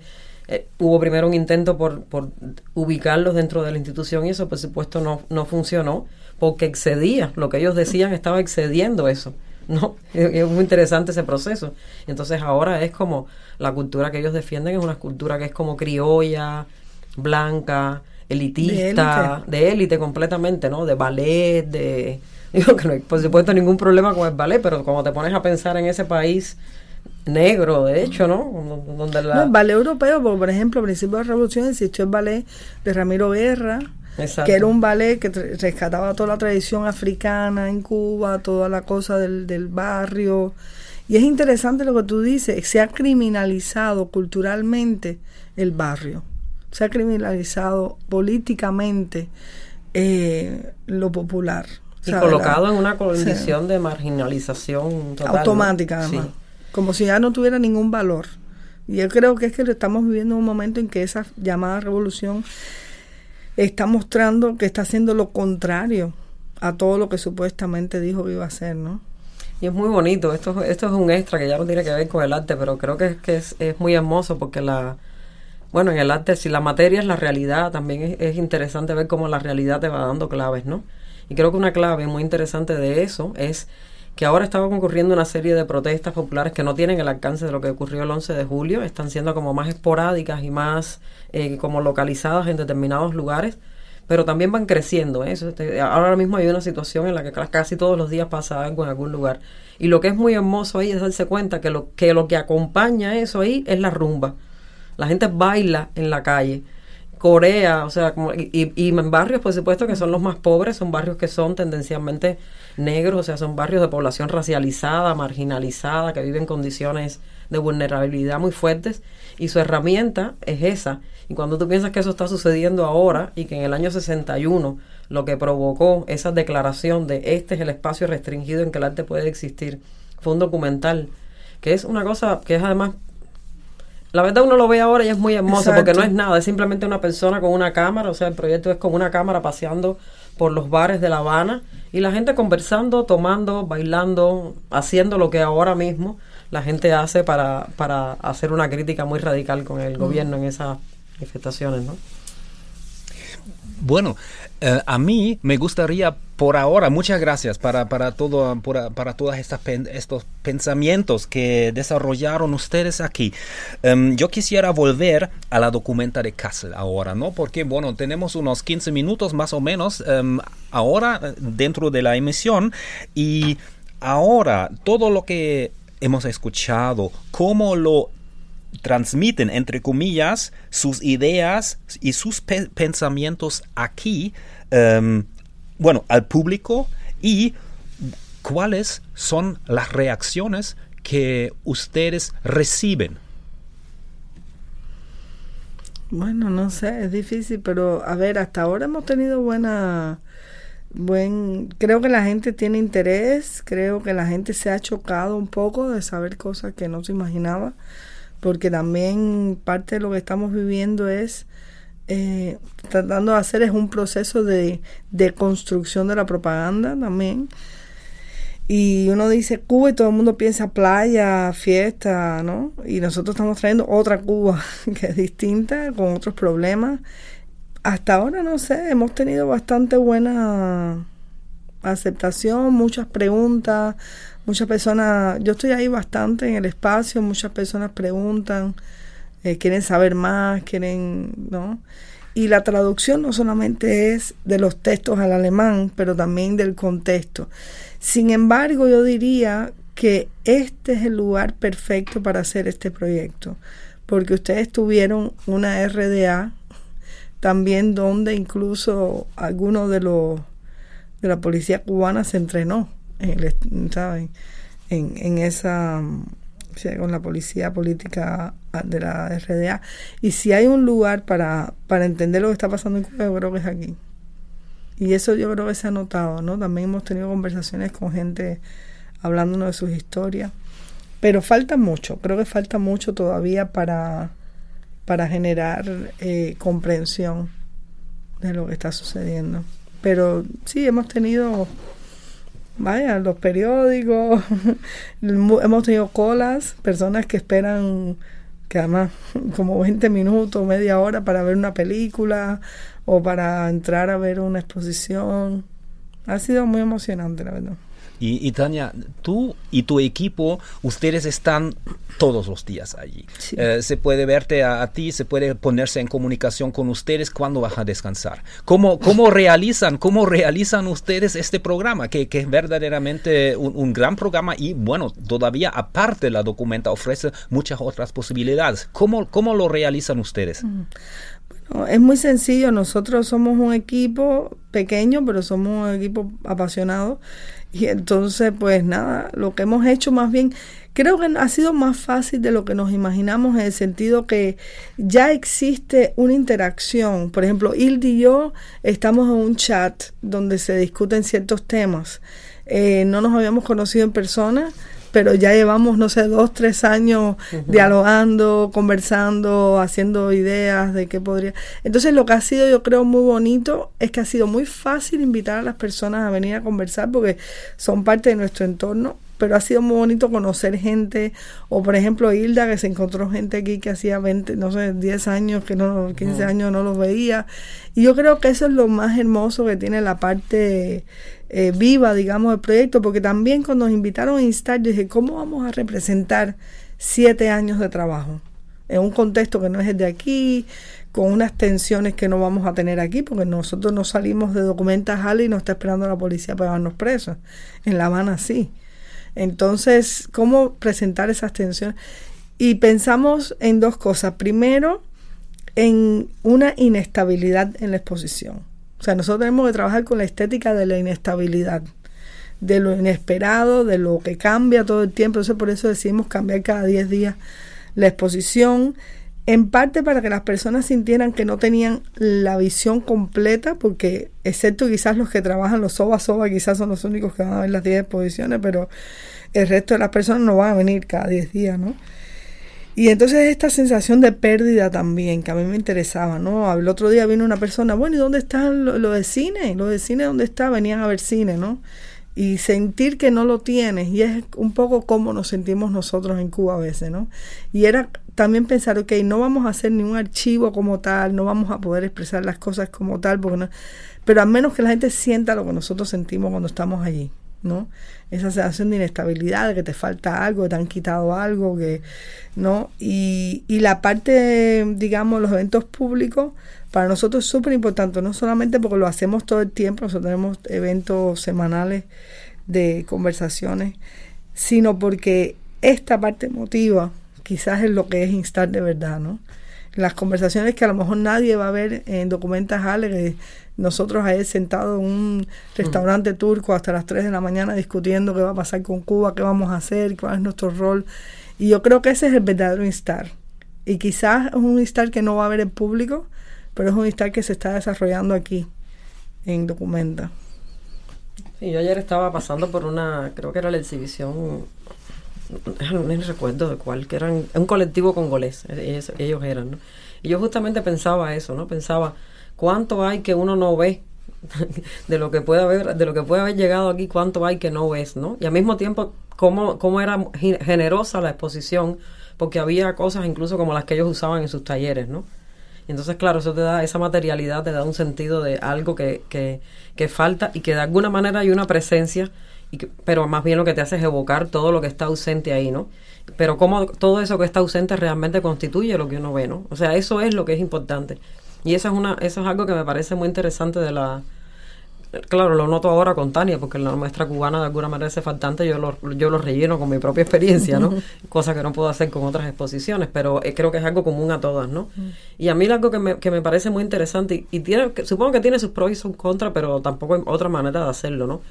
eh, hubo primero un intento por, por ubicarlos dentro de la institución y eso por supuesto no, no funcionó porque excedía, lo que ellos decían estaba excediendo eso. ¿no? Es, muy interesante ese proceso. Entonces ahora es como la cultura que ellos defienden es una cultura que es como criolla, blanca, elitista, de élite completamente, ¿no? De ballet, de... Digo que no hay, por supuesto, ningún problema con el ballet, pero como te pones a pensar en ese país negro, de hecho, ¿no? Donde la... el ballet europeo, por ejemplo, al principio de la revolución existió el ballet de Ramiro Guerra, que era un ballet que rescataba toda la tradición africana en Cuba, toda la cosa del, del barrio. Y es interesante lo que tú dices, se ha criminalizado culturalmente el barrio, se ha criminalizado políticamente eh, lo popular. Y colocado en una condición de marginalización total, automática, además, como si ya no tuviera ningún valor. Y yo creo que es que estamos viviendo un momento en que esa llamada revolución está mostrando que está haciendo lo contrario a todo lo que supuestamente dijo que iba a hacer, ¿no? Y es muy bonito, esto, esto es un extra que ya no tiene que ver con el arte, pero creo que, que es, es muy hermoso porque la, bueno, en el arte, si la materia es la realidad, también es, es, interesante ver cómo la realidad te va dando claves, ¿no? Y creo que una clave muy interesante de eso es que ahora estaba ocurriendo una serie de protestas populares que no tienen el alcance de lo que ocurrió el 11 de julio, están siendo como más esporádicas y más eh, como localizadas en determinados lugares, pero también van creciendo. ¿eh? Eso, este, ahora mismo hay una situación en la que casi todos los días pasa algo en algún lugar. Y lo que es muy hermoso ahí es darse cuenta que, lo que acompaña eso ahí es la rumba. La gente baila en la calle. Corea, o sea, como, y, y, en barrios, por supuesto, que son los más pobres, son barrios que son tendencialmente negros, o sea, son barrios de población racializada, marginalizada, que viven condiciones de vulnerabilidad muy fuertes, y su herramienta es esa. Y cuando tú piensas que eso está sucediendo ahora y que en el año 61 lo que provocó esa declaración de este es el espacio restringido en que el arte puede existir, fue un documental, que es una cosa que es además la verdad uno lo ve ahora y es muy hermoso porque no es nada, es simplemente una persona con una cámara, o sea, el proyecto es con una cámara paseando por los bares de La Habana y la gente conversando, tomando, bailando, haciendo lo que ahora mismo la gente hace para, para hacer una crítica muy radical con el mm. gobierno en esas manifestaciones, ¿no? Bueno, eh, a mí me gustaría por ahora, muchas gracias para, para, todo, para, para todos estos pensamientos que desarrollaron ustedes aquí. Em, yo quisiera volver a la documenta de Kassel ahora, ¿no? Porque, bueno, tenemos unos 15 minutos más o menos em, ahora eh, dentro de la emisión y ahora todo lo que hemos escuchado, cómo lo transmiten, entre comillas, sus ideas y sus pensamientos aquí, em, bueno, al público y cuáles son las reacciones que ustedes reciben. Bueno, no sé, es difícil, pero a ver, hasta ahora hemos tenido buena, buen, creo que la gente tiene interés, creo que la gente se ha chocado un poco de saber cosas que no se imaginaba porque también parte de lo que estamos viviendo es eh, tratando de hacer es un proceso de, de construcción de la propaganda también. Y uno dice Cuba y todo el mundo piensa playa, fiesta, ¿no? Y nosotros estamos trayendo otra Cuba que es distinta, con otros problemas. Hasta ahora, no sé, hemos tenido bastante buena aceptación, muchas preguntas, Muchas personas, yo estoy ahí bastante en el espacio, muchas personas preguntan, eh, quieren saber más, quieren, ¿no? Y la traducción no solamente es de los textos al alemán, pero también del contexto. Sin embargo, yo diría que este es el lugar perfecto para hacer este proyecto, porque ustedes tuvieron una RDA también donde incluso algunos de los de la policía cubana se entrenó en, En, esa con la policía política de la RDA. Y si hay un lugar para, para entender lo que está pasando en Cuba, yo creo que es aquí. Y eso yo creo que se ha notado, ¿no? También hemos tenido conversaciones con gente hablándonos de sus historias. Pero falta mucho, creo que falta mucho todavía para, para generar eh, comprensión de lo que está sucediendo. Pero sí, hemos tenido vaya, los periódicos, hemos tenido colas, personas que esperan que además como 20 minutos, media hora para ver una película o para entrar a ver una exposición. Ha sido muy emocionante, la verdad. Y, Tania, tú y tu equipo, ustedes están todos los días allí. Eh, se puede verte a, ti, se puede ponerse en comunicación con ustedes cuando vas a descansar. ¿Cómo, cómo realizan, cómo realizan ustedes este programa? Que, que es verdaderamente un, gran programa y bueno, todavía aparte la documenta ofrece muchas otras posibilidades. ¿Cómo, cómo lo realizan ustedes? Bueno, es muy sencillo, nosotros somos un equipo pequeño, pero somos un equipo apasionado y entonces, pues nada, lo que hemos hecho más bien, creo que ha sido más fácil de lo que nos imaginamos en el sentido que ya existe una interacción. Por ejemplo, Hilde y yo estamos en un chat donde se discuten ciertos temas. Eh, no nos habíamos conocido en persona, pero ya llevamos, no sé, dos, tres años dialogando, conversando, haciendo ideas de qué podría. Entonces, lo que ha sido, yo creo, muy bonito es que ha sido muy fácil invitar a las personas a venir a conversar porque son parte de nuestro entorno. Pero ha sido muy bonito conocer gente, o por ejemplo Hilda, que se encontró gente aquí que hacía 20, no sé, 10 años, que no, 15 años no los veía. Y yo creo que eso es lo más hermoso que tiene la parte eh, viva, digamos, del proyecto, porque también cuando nos invitaron a instar, dije, ¿cómo vamos a representar siete años de trabajo? En un contexto que no es el de aquí, con unas tensiones que no vamos a tener aquí, porque nosotros no salimos de documentas Ali y no está esperando la policía para darnos presos. En La Habana sí. Entonces, ¿cómo presentar esas tensiones? Y pensamos en dos cosas. Primero, en una inestabilidad en la exposición. O sea, nosotros tenemos que trabajar con la estética de la inestabilidad, de lo inesperado, de lo que cambia todo el tiempo. Entonces, por eso decidimos cambiar cada 10 días la exposición, en parte para que las personas sintieran que no tenían la visión completa, porque excepto quizás los que trabajan los soba soba, quizás son los únicos que van a ver las 10 exposiciones, pero el resto de las personas no van a venir cada 10 días, ¿no? Y entonces esta sensación de pérdida también, que a mí me interesaba, ¿no? El otro día vino una persona, bueno, ¿y dónde están los lo de cine? ¿Los de cine dónde está? Venían a ver cine, ¿no? y sentir que no lo tienes y es un poco como nos sentimos nosotros en Cuba a veces, ¿no? Y era también pensar, ok, no vamos a hacer ni un archivo como tal, no vamos a poder expresar las cosas como tal, porque no, pero al menos que la gente sienta lo que nosotros sentimos cuando estamos allí, ¿no? Esa sensación de inestabilidad, de que te falta algo, te han quitado algo, que, ¿no? Y, y la parte, digamos, los eventos públicos, para nosotros es súper importante, no solamente porque lo hacemos todo el tiempo, nosotros tenemos eventos semanales de conversaciones, sino porque esta parte emotiva quizás es lo que es instar de verdad, ¿no? Las conversaciones que a lo mejor nadie va a ver en Documentas Ale, nosotros ahí sentados en un restaurante turco hasta las 3 de la mañana discutiendo qué va a pasar con Cuba, qué vamos a hacer, cuál es nuestro rol. Y yo creo que ese es el verdadero instar. Y quizás es un instar que no va a ver el público, pero es un instar que se está desarrollando aquí en Documenta. Sí, yo ayer estaba pasando por una, creo que era la exhibición, no recuerdo de cuál, que eran un colectivo congolés, ellos, eran. Y yo justamente pensaba eso, ¿no? Pensaba, ¿cuánto hay que uno no ve de lo que puede haber, de lo que puede haber llegado aquí, cuánto hay que no ves, ¿no? Y al mismo tiempo, cómo, cómo era generosa la exposición, porque había cosas incluso como las que ellos usaban en sus talleres, ¿no? entonces, claro, eso te da, esa materialidad te da un sentido de algo que, que, que falta y que de alguna manera hay una presencia, y pero más bien lo que te hace es evocar todo lo que está ausente ahí, ¿no? Pero cómo todo eso que está ausente realmente constituye lo que uno ve, ¿no? O sea, eso es lo que es importante. Y eso es, una, eso es algo que me parece muy interesante de la, claro, lo noto ahora con Tania, porque la muestra cubana de alguna manera es faltante, yo lo, yo lo relleno con mi propia experiencia, ¿no? Cosa que no puedo hacer con otras exposiciones, pero eh, creo que es algo común a todas, ¿no? Y a mí algo que me, que me parece muy interesante, y, tiene, supongo que tiene sus pros y sus contras, pero tampoco hay otra manera de hacerlo, ¿no?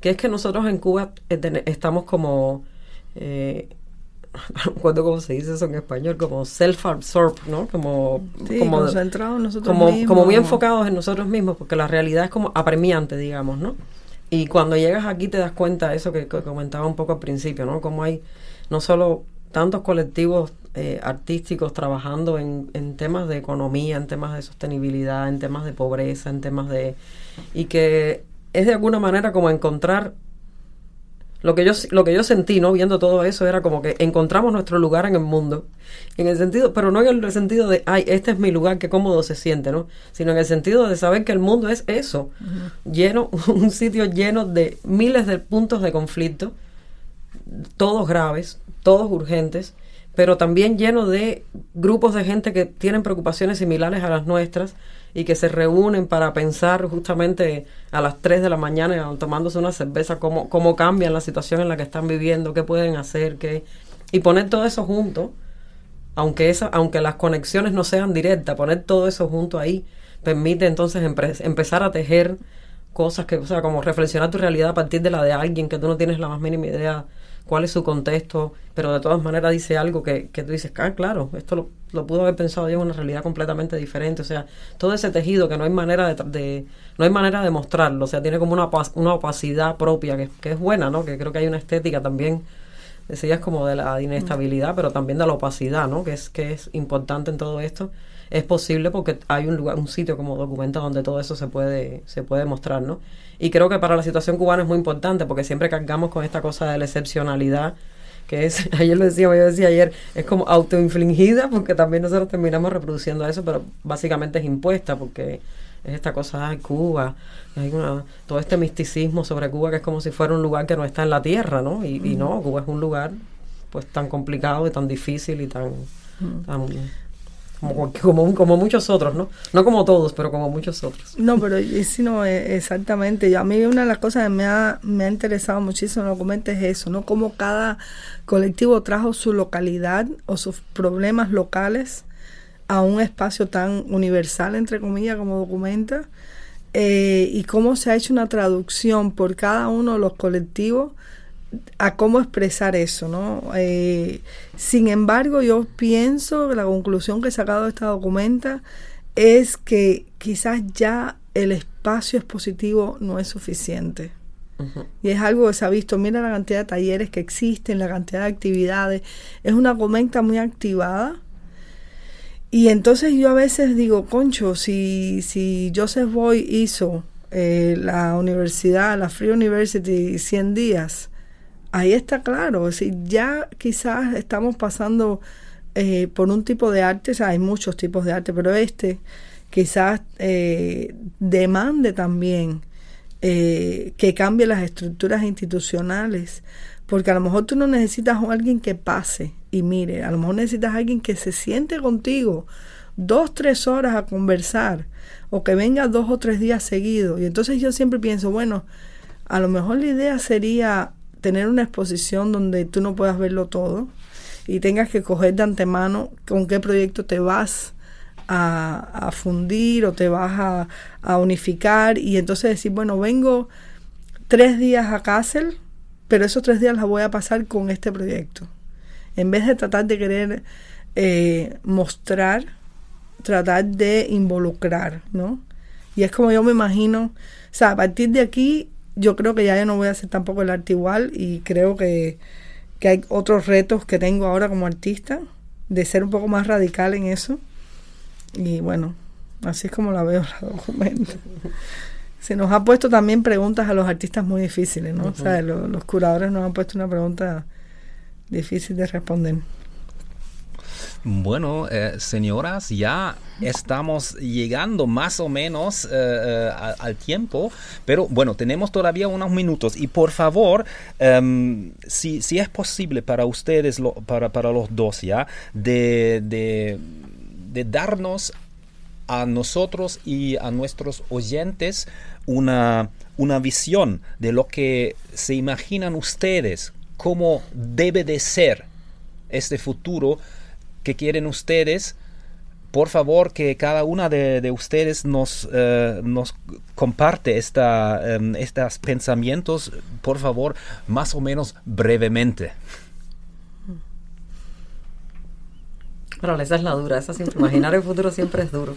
Que es que nosotros en Cuba eh, estamos como... Eh, no cómo se dice eso en español, como self-absorbed, ¿no? Como, como concentrados nosotros como, mismos. Como muy enfocados en nosotros mismos, porque la realidad es como apremiante, digamos, ¿no? Y cuando llegas aquí te das cuenta de eso que, comentaba un poco al principio, ¿no? Como hay no solo tantos colectivos eh, artísticos trabajando en, en temas de economía, en temas de sostenibilidad, en temas de pobreza, en temas de... y que es de alguna manera como encontrar lo que yo lo que yo sentí no viendo todo eso era como que encontramos nuestro lugar en el mundo en el sentido pero no en el sentido de ay este es mi lugar qué cómodo se siente no sino en el sentido de saber que el mundo es eso lleno un sitio lleno de miles de puntos de conflicto todos graves todos urgentes pero también lleno de grupos de gente que tienen preocupaciones similares a las nuestras y que se reúnen para pensar justamente a las 3 de la mañana tomándose una cerveza cómo, cómo cambian la situación en la que están viviendo, qué pueden hacer, qué y poner todo eso junto, aunque esa, aunque las conexiones no sean directas, poner todo eso junto ahí permite entonces empezar a tejer cosas que, o sea, como reflexionar tu realidad a partir de la de alguien que tú no tienes la más mínima idea cuál es su contexto, pero de todas maneras dice algo que, que tú dices, ah, claro, esto lo, lo, pudo haber pensado en una realidad completamente diferente, o sea, todo ese tejido que no hay manera de, no hay manera de mostrarlo, o sea, tiene como una, una opacidad propia que, que, es buena, ¿no? Que creo que hay una estética también, decías como de la inestabilidad, pero también de la opacidad, ¿no? Que es, que es importante en todo esto. Es posible porque hay un lugar, un sitio como documenta donde todo eso se puede, se puede mostrar, ¿no? Y creo que para la situación cubana es muy importante porque siempre cargamos con esta cosa de la excepcionalidad que es, ayer lo decía, yo decía ayer, es como autoinfligida porque también nosotros terminamos reproduciendo eso, pero básicamente es impuesta porque es esta cosa de Cuba, hay una, todo este misticismo sobre Cuba que es como si fuera un lugar que no está en la tierra, ¿no? Y, y no, Cuba es un lugar pues tan complicado y tan difícil y tan, tan como, como, muchos otros, ¿no? No como todos, pero como muchos otros. No, pero sí, no, e, exactamente. A mí una de las cosas que me ha, me ha interesado muchísimo en los es eso, ¿no? Cómo cada colectivo trajo su localidad o sus problemas locales a un espacio tan universal, entre comillas, como documenta, eh, y cómo se ha hecho una traducción por cada uno de los colectivos a cómo expresar eso, ¿no? Eh, sin embargo, yo pienso que la conclusión que he sacado de esta documenta es que quizás ya el espacio expositivo no es suficiente. Y es algo que se ha visto, mira la cantidad de talleres que existen, la cantidad de actividades. Es una documenta muy activada. Y entonces yo a veces digo, concho, si, si Joseph Boy hizo eh, la universidad, la Free University, 100 días, ahí está claro. Es ya quizás estamos pasando eh, por un tipo de arte, o sea, hay muchos tipos de arte, pero este quizás eh, demande también eh, que cambie las estructuras institucionales, porque a lo mejor tú no necesitas a alguien que pase y mire, a lo mejor necesitas a alguien que se siente contigo dos, tres horas a conversar, o que venga dos o tres días seguidos. Y entonces yo siempre pienso, bueno, a lo mejor la idea sería tener una exposición donde tú no puedas verlo todo y tengas que coger de antemano con qué proyecto te vas a, fundir o te vas a, unificar y entonces decir, bueno, vengo tres días a Kassel, pero esos tres días los voy a pasar con este proyecto. En vez de tratar de querer eh, mostrar, tratar de involucrar, ¿no? Y es como yo me imagino, o sea, a partir de aquí yo creo que ya yo no voy a hacer tampoco el arte igual y creo que, que hay otros retos que tengo ahora como artista, de ser un poco más radical en eso y bueno, así es como la veo la documento. Se nos ha puesto también preguntas a los artistas muy difíciles, ¿no? O sea, los curadores nos han puesto una pregunta difícil de responder. Bueno, eh, señoras, ya estamos llegando más o menos eh, eh, al tiempo, pero bueno, tenemos todavía unos minutos y por favor, em, si, si, es posible para ustedes, para, para los dos, ya, de, de de darnos a nosotros y a nuestros oyentes una, una visión de lo que se imaginan ustedes, cómo debe de ser este futuro que quieren ustedes. Por favor, que cada una de, ustedes nos, eh, nos comparte esta, em, estos pensamientos, por favor, más o menos brevemente. Pero esa es la dura, esa siempre, imaginar el futuro siempre es duro.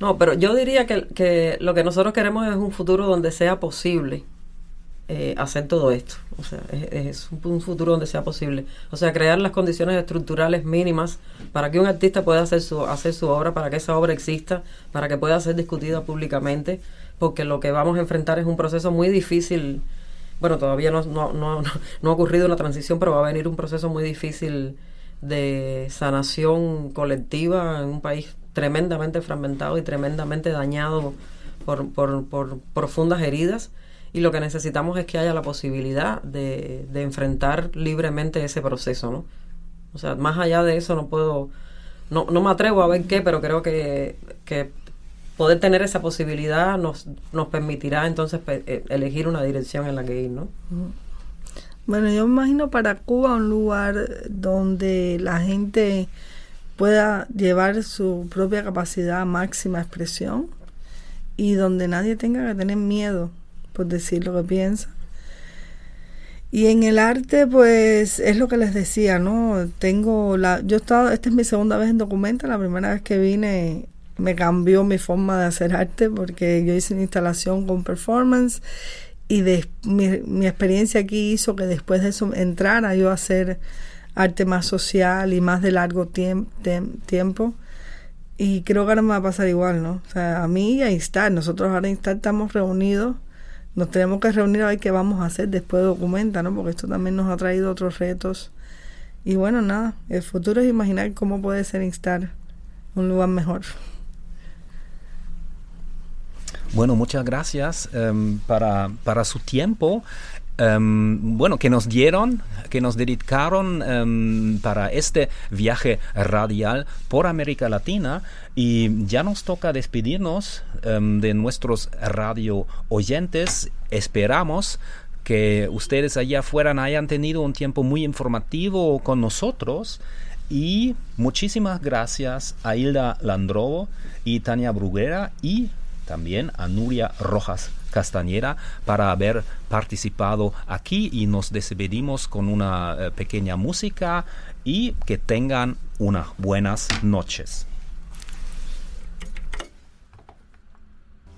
No, pero yo diría que, que lo que nosotros queremos es un futuro donde sea posible eh, hacer todo esto. O sea, es, un, futuro donde sea posible. O sea, crear las condiciones estructurales mínimas para que un artista pueda hacer su, hacer su obra, para que esa obra exista, para que pueda ser discutida públicamente, porque lo que vamos a enfrentar es un proceso muy difícil. Bueno, todavía no, no, no, no ha ocurrido una transición, pero va a venir un proceso muy difícil de sanación colectiva en un país tremendamente fragmentado y tremendamente dañado por, por, profundas heridas y lo que necesitamos es que haya la posibilidad de, enfrentar libremente ese proceso, ¿no? O sea, más allá de eso no puedo, no, no me atrevo a ver qué, pero creo que, que poder tener esa posibilidad nos, nos permitirá entonces eh, elegir una dirección en la que ir, ¿no? Bueno, yo me imagino para Cuba un lugar donde la gente pueda llevar su propia capacidad máxima expresión y donde nadie tenga que tener miedo por decir lo que piensa. Y en el arte, pues es lo que les decía, ¿no? Tengo la. Yo he estado. Esta es mi segunda vez en Documenta. La primera vez que vine me cambió mi forma de hacer arte porque yo hice una instalación con performance y de, mi, experiencia aquí hizo que después de eso entrara yo a hacer arte más social y más de largo tiempo. Y creo que ahora me va a pasar igual, ¿no? O sea, a mí y a Instar. Nosotros ahora en Instar estamos reunidos. Nos tenemos que reunir a ver qué vamos a hacer después de Documenta, ¿no? Porque esto también nos ha traído otros retos. Y bueno, nada, el futuro es imaginar cómo puede ser Instar un lugar mejor. Bueno, muchas gracias em, para, para, su tiempo. Em, bueno, que nos dieron, que nos dedicaron em, para este viaje radial por América Latina y ya nos toca despedirnos de nuestros radio oyentes. Esperamos que ustedes allá afuera hayan tenido un tiempo muy informativo con nosotros. Y muchísimas gracias a Hilda Landrovo y Tania Bruguera y también a Nuria Rojas Castañera para haber participado aquí y nos despedimos con una eh, pequeña música y que tengan unas buenas noches.